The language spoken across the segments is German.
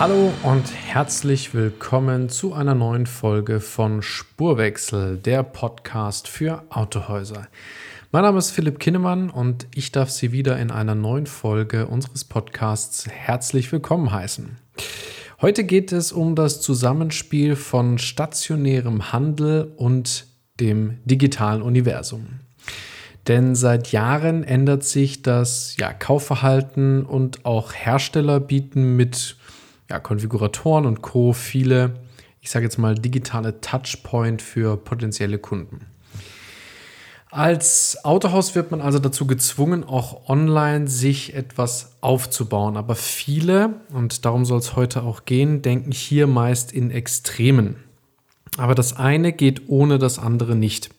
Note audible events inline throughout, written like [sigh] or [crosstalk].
Hallo und herzlich willkommen zu einer neuen Folge von Spurwechsel, der Podcast für Autohäuser. Mein Name ist Philipp Kinnemann und ich darf Sie wieder in einer neuen Folge unseres Podcasts herzlich willkommen heißen. Heute geht es um das Zusammenspiel von stationärem Handel und dem digitalen Universum. Denn seit Jahren ändert sich das ja, Kaufverhalten und auch Hersteller bieten mit ja, Konfiguratoren und Co. viele, ich sage jetzt mal, digitale Touchpoint für potenzielle Kunden. Als Autohaus wird man also dazu gezwungen, auch online sich etwas aufzubauen. Aber viele, und darum soll es heute auch gehen, denken hier meist in Extremen. Aber das eine geht ohne das andere nicht.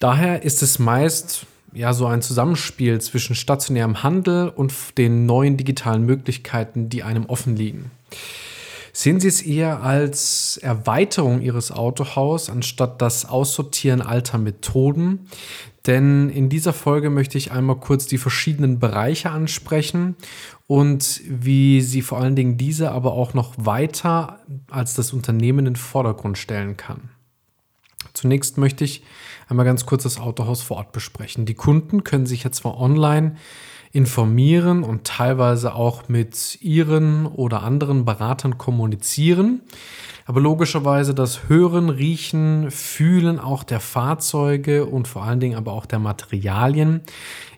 Daher ist es meist ja so ein Zusammenspiel zwischen stationärem Handel und den neuen digitalen Möglichkeiten, die einem offen liegen. Sehen Sie es eher als Erweiterung Ihres Autohaus anstatt das Aussortieren alter Methoden? Denn in dieser Folge möchte ich einmal kurz die verschiedenen Bereiche ansprechen und wie Sie vor allen Dingen diese aber auch noch weiter als das Unternehmen in den Vordergrund stellen kann. Zunächst möchte ich einmal ganz kurz das Autohaus vor Ort besprechen. Die Kunden können sich jetzt zwar online informieren und teilweise auch mit ihren oder anderen Beratern kommunizieren. Aber logischerweise das Hören, Riechen, Fühlen auch der Fahrzeuge und vor allen Dingen aber auch der Materialien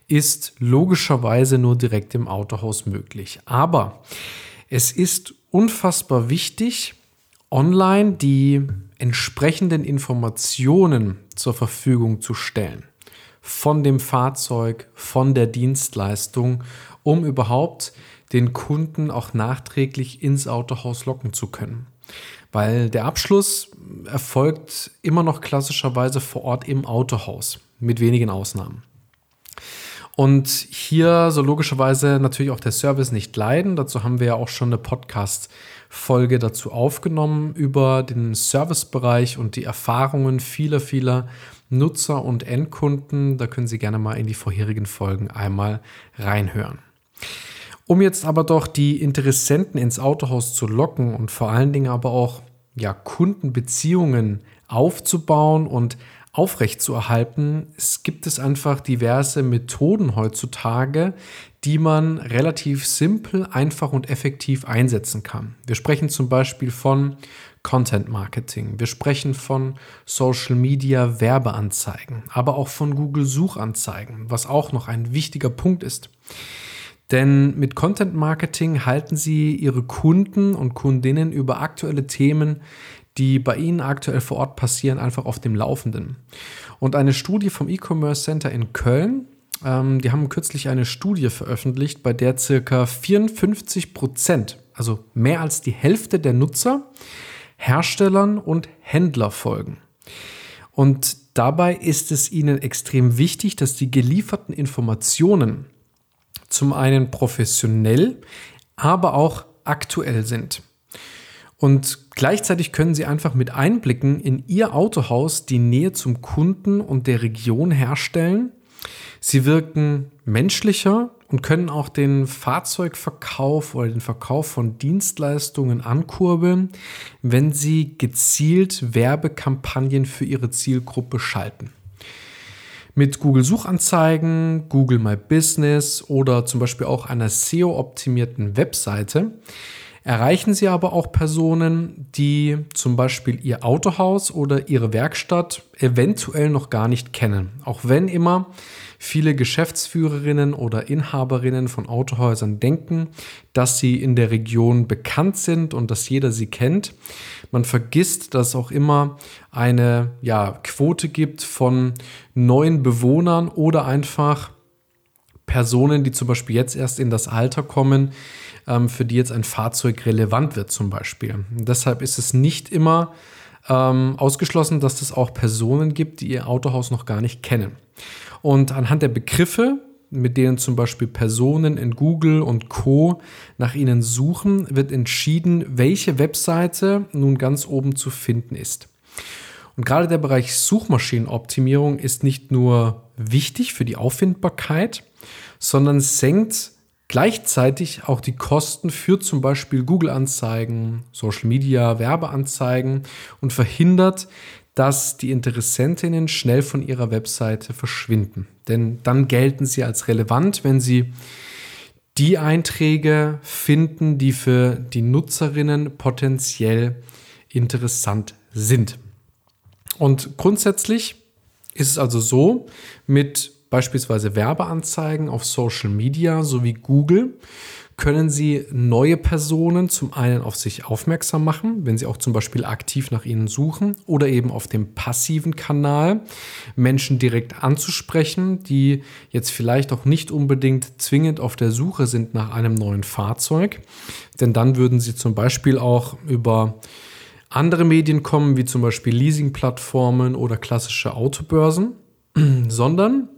ist logischerweise nur direkt im Autohaus möglich. Aber es ist unfassbar wichtig, online die entsprechenden Informationen zur Verfügung zu stellen von dem Fahrzeug, von der Dienstleistung, um überhaupt den Kunden auch nachträglich ins Autohaus locken zu können. Weil der Abschluss erfolgt immer noch klassischerweise vor Ort im Autohaus, mit wenigen Ausnahmen. Und hier soll logischerweise natürlich auch der Service nicht leiden. Dazu haben wir ja auch schon eine Podcast-Folge dazu aufgenommen über den Servicebereich und die Erfahrungen vieler, vieler Nutzer und Endkunden. Da können Sie gerne mal in die vorherigen Folgen einmal reinhören. Um jetzt aber doch die Interessenten ins Autohaus zu locken und vor allen Dingen aber auch ja, Kundenbeziehungen aufzubauen und aufrechtzuerhalten, es gibt es einfach diverse Methoden heutzutage, die man relativ simpel, einfach und effektiv einsetzen kann. Wir sprechen zum Beispiel von Content Marketing. Wir sprechen von Social Media Werbeanzeigen, aber auch von Google Suchanzeigen, was auch noch ein wichtiger Punkt ist. Denn mit Content Marketing halten Sie Ihre Kunden und Kundinnen über aktuelle Themen, die bei Ihnen aktuell vor Ort passieren, einfach auf dem Laufenden. Und eine Studie vom E-Commerce Center in Köln, ähm, die haben kürzlich eine Studie veröffentlicht, bei der circa 54 Prozent, also mehr als die Hälfte der Nutzer, Herstellern und Händler folgen. Und dabei ist es ihnen extrem wichtig, dass die gelieferten Informationen zum einen professionell, aber auch aktuell sind. Und gleichzeitig können Sie einfach mit Einblicken in Ihr Autohaus die Nähe zum Kunden und der Region herstellen. Sie wirken menschlicher und können auch den Fahrzeugverkauf oder den Verkauf von Dienstleistungen ankurbeln, wenn sie gezielt Werbekampagnen für ihre Zielgruppe schalten. Mit Google Suchanzeigen, Google My Business oder zum Beispiel auch einer SEO-optimierten Webseite erreichen Sie aber auch Personen, die zum Beispiel Ihr Autohaus oder Ihre Werkstatt eventuell noch gar nicht kennen. Auch wenn immer viele Geschäftsführerinnen oder Inhaberinnen von Autohäusern denken, dass sie in der Region bekannt sind und dass jeder sie kennt. Man vergisst, dass es auch immer eine ja, Quote gibt von neuen Bewohnern oder einfach Personen, die zum Beispiel jetzt erst in das Alter kommen, für die jetzt ein Fahrzeug relevant wird zum Beispiel. Und deshalb ist es nicht immer ähm, ausgeschlossen, dass es auch Personen gibt, die ihr Autohaus noch gar nicht kennen. Und anhand der Begriffe, mit denen zum Beispiel Personen in Google und Co nach ihnen suchen, wird entschieden, welche Webseite nun ganz oben zu finden ist. Und gerade der Bereich Suchmaschinenoptimierung ist nicht nur wichtig für die Auffindbarkeit, sondern senkt gleichzeitig auch die Kosten für zum Beispiel Google-Anzeigen, Social Media, Werbeanzeigen und verhindert, dass die Interessentinnen schnell von ihrer Webseite verschwinden. Denn dann gelten sie als relevant, wenn sie die Einträge finden, die für die Nutzerinnen potenziell interessant sind. Und grundsätzlich ist es also so, mit beispielsweise Werbeanzeigen auf Social Media sowie Google können Sie neue Personen zum einen auf sich aufmerksam machen, wenn Sie auch zum Beispiel aktiv nach ihnen suchen oder eben auf dem passiven Kanal Menschen direkt anzusprechen, die jetzt vielleicht auch nicht unbedingt zwingend auf der Suche sind nach einem neuen Fahrzeug. Denn dann würden Sie zum Beispiel auch über andere Medien kommen, wie zum Beispiel Leasing-Plattformen oder klassische Autobörsen, [clears throat] sondern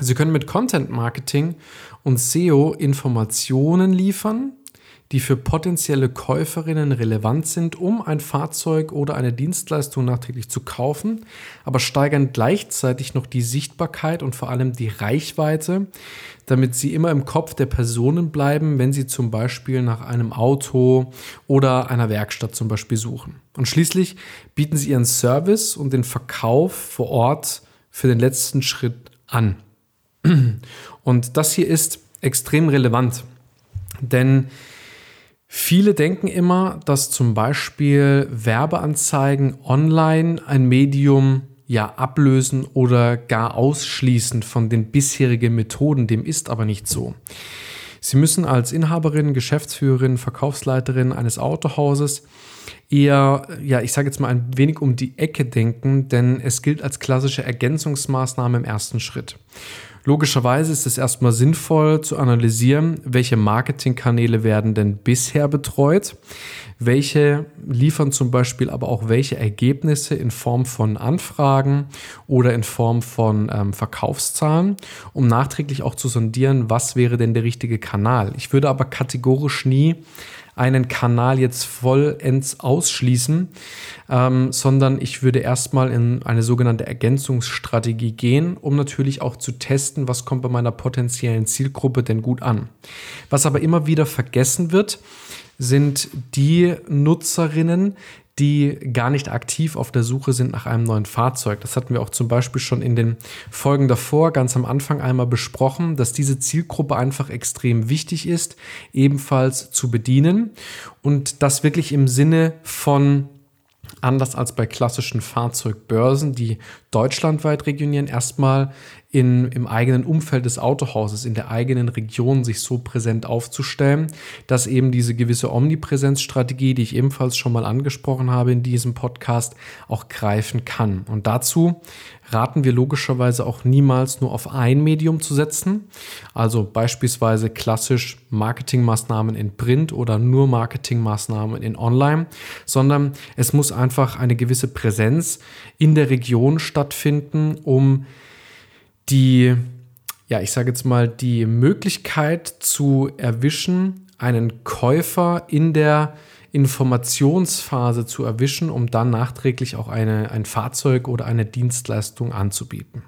Sie können mit Content Marketing und SEO Informationen liefern, die für potenzielle Käuferinnen relevant sind, um ein Fahrzeug oder eine Dienstleistung nachträglich zu kaufen, aber steigern gleichzeitig noch die Sichtbarkeit und vor allem die Reichweite, damit sie immer im Kopf der Personen bleiben, wenn sie zum Beispiel nach einem Auto oder einer Werkstatt zum Beispiel suchen. Und schließlich bieten sie ihren Service und den Verkauf vor Ort für den letzten Schritt an. [clears throat] Und das hier ist extrem relevant, denn viele denken immer, dass zum Beispiel Werbeanzeigen online ein Medium ja ablösen oder gar ausschließen von den bisherigen Methoden. Dem ist aber nicht so. Sie müssen als Inhaberin, Geschäftsführerin, Verkaufsleiterin eines Autohauses eher, ja, ich sage jetzt mal ein wenig um die Ecke denken, denn es gilt als klassische Ergänzungsmaßnahme im ersten Schritt. Logischerweise ist es erstmal sinnvoll zu analysieren, welche Marketingkanäle werden denn bisher betreut, welche liefern zum Beispiel aber auch welche Ergebnisse in Form von Anfragen oder in Form von ähm, Verkaufszahlen, um nachträglich auch zu sondieren, was wäre denn der richtige Kanal. Ich würde aber kategorisch nie einen Kanal jetzt vollends ausschließen, ähm, sondern ich würde erstmal in eine sogenannte Ergänzungsstrategie gehen, um natürlich auch zu testen, was kommt bei meiner potenziellen Zielgruppe denn gut an. Was aber immer wieder vergessen wird, sind die Nutzerinnen, die gar nicht aktiv auf der Suche sind nach einem neuen Fahrzeug. Das hatten wir auch zum Beispiel schon in den Folgen davor ganz am Anfang einmal besprochen, dass diese Zielgruppe einfach extrem wichtig ist, ebenfalls zu bedienen und das wirklich im Sinne von anders als bei klassischen Fahrzeugbörsen, die deutschlandweit regionieren, erstmal in, im eigenen Umfeld des Autohauses, in der eigenen Region sich so präsent aufzustellen, dass eben diese gewisse Omnipräsenzstrategie, die ich ebenfalls schon mal angesprochen habe in diesem Podcast, auch greifen kann. Und dazu raten wir logischerweise auch niemals nur auf ein Medium zu setzen, also beispielsweise klassisch Marketingmaßnahmen in Print oder nur Marketingmaßnahmen in Online, sondern es muss einfach eine gewisse Präsenz in der Region stattfinden, um die, ja, ich sage jetzt mal, die Möglichkeit zu erwischen, einen Käufer in der Informationsphase zu erwischen, um dann nachträglich auch eine, ein Fahrzeug oder eine Dienstleistung anzubieten.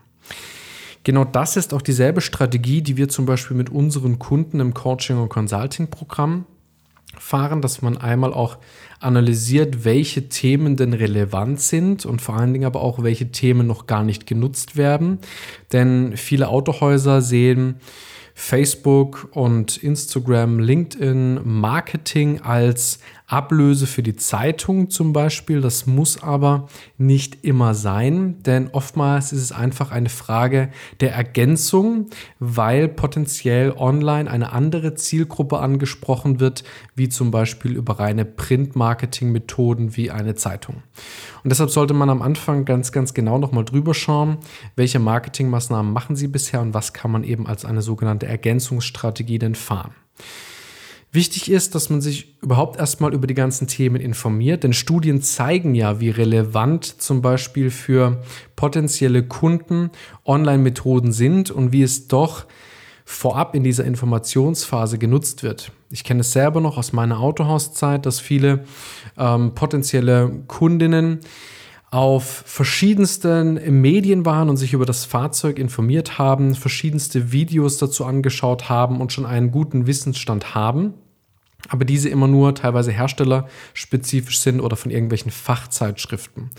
Genau das ist auch dieselbe Strategie, die wir zum Beispiel mit unseren Kunden im Coaching- und Consulting-Programm fahren, dass man einmal auch analysiert, welche Themen denn relevant sind und vor allen Dingen aber auch, welche Themen noch gar nicht genutzt werden. Denn viele Autohäuser sehen Facebook und Instagram, LinkedIn, Marketing als Ablöse für die Zeitung zum Beispiel. Das muss aber nicht immer sein, denn oftmals ist es einfach eine Frage der Ergänzung, weil potenziell online eine andere Zielgruppe angesprochen wird, wie zum Beispiel über reine Print-Marketing-Methoden wie eine Zeitung. Und deshalb sollte man am Anfang ganz, ganz genau nochmal drüber schauen, welche Marketingmaßnahmen machen Sie bisher und was kann man eben als eine sogenannte Ergänzungsstrategie denn fahren. Wichtig ist, dass man sich überhaupt erstmal über die ganzen Themen informiert, denn Studien zeigen ja, wie relevant zum Beispiel für potenzielle Kunden Online-Methoden sind und wie es doch vorab in dieser Informationsphase genutzt wird. Ich kenne es selber noch aus meiner Autohauszeit, dass viele ähm, potenzielle Kundinnen auf verschiedensten Medien waren und sich über das Fahrzeug informiert haben, verschiedenste Videos dazu angeschaut haben und schon einen guten Wissensstand haben aber diese immer nur teilweise herstellerspezifisch sind oder von irgendwelchen Fachzeitschriften.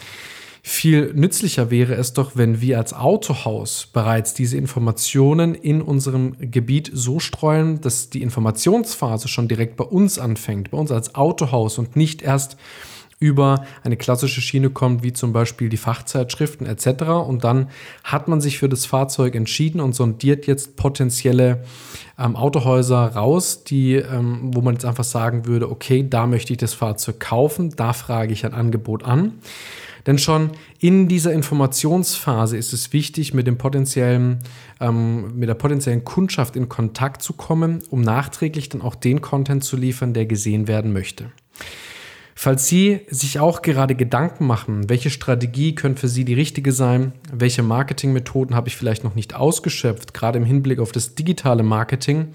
Viel nützlicher wäre es doch, wenn wir als Autohaus bereits diese Informationen in unserem Gebiet so streuen, dass die Informationsphase schon direkt bei uns anfängt, bei uns als Autohaus und nicht erst über eine klassische Schiene kommt, wie zum Beispiel die Fachzeitschriften etc. Und dann hat man sich für das Fahrzeug entschieden und sondiert jetzt potenzielle ähm, Autohäuser raus, die, ähm, wo man jetzt einfach sagen würde, okay, da möchte ich das Fahrzeug kaufen, da frage ich ein Angebot an. Denn schon in dieser Informationsphase ist es wichtig, mit, dem potenziellen, ähm, mit der potenziellen Kundschaft in Kontakt zu kommen, um nachträglich dann auch den Content zu liefern, der gesehen werden möchte. Falls Sie sich auch gerade Gedanken machen, welche Strategie könnte für Sie die richtige sein, welche Marketingmethoden habe ich vielleicht noch nicht ausgeschöpft, gerade im Hinblick auf das digitale Marketing,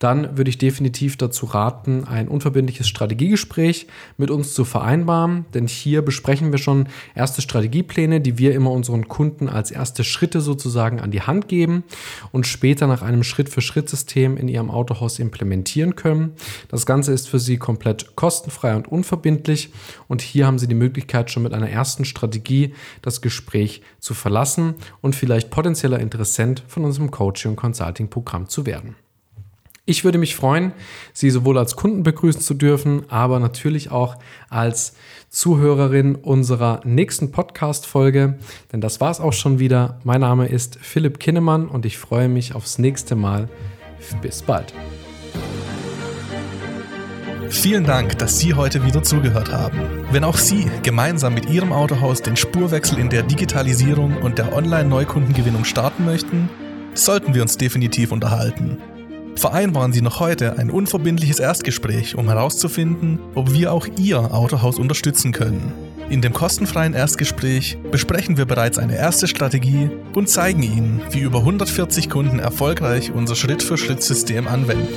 dann würde ich definitiv dazu raten, ein unverbindliches Strategiegespräch mit uns zu vereinbaren, denn hier besprechen wir schon erste Strategiepläne, die wir immer unseren Kunden als erste Schritte sozusagen an die Hand geben und später nach einem Schritt-für-Schritt-System in ihrem Autohaus implementieren können. Das Ganze ist für Sie komplett kostenfrei und unverbindlich und hier haben Sie die Möglichkeit, schon mit einer ersten Strategie das Gespräch zu verlassen und vielleicht potenzieller Interessent von unserem Coaching- und Consulting-Programm zu werden. Ich würde mich freuen, Sie sowohl als Kunden begrüßen zu dürfen, aber natürlich auch als Zuhörerin unserer nächsten Podcast-Folge. Denn das war es auch schon wieder. Mein Name ist Philipp Kinnemann und ich freue mich aufs nächste Mal. Bis bald. Vielen Dank, dass Sie heute wieder zugehört haben. Wenn auch Sie gemeinsam mit Ihrem Autohaus den Spurwechsel in der Digitalisierung und der Online-Neukundengewinnung starten möchten, sollten wir uns definitiv unterhalten. Vereinbaren Sie noch heute ein unverbindliches Erstgespräch, um herauszufinden, ob wir auch Ihr Autohaus unterstützen können. In dem kostenfreien Erstgespräch besprechen wir bereits eine erste Strategie und zeigen Ihnen, wie über 140 Kunden erfolgreich unser Schritt-für-Schritt-System anwenden.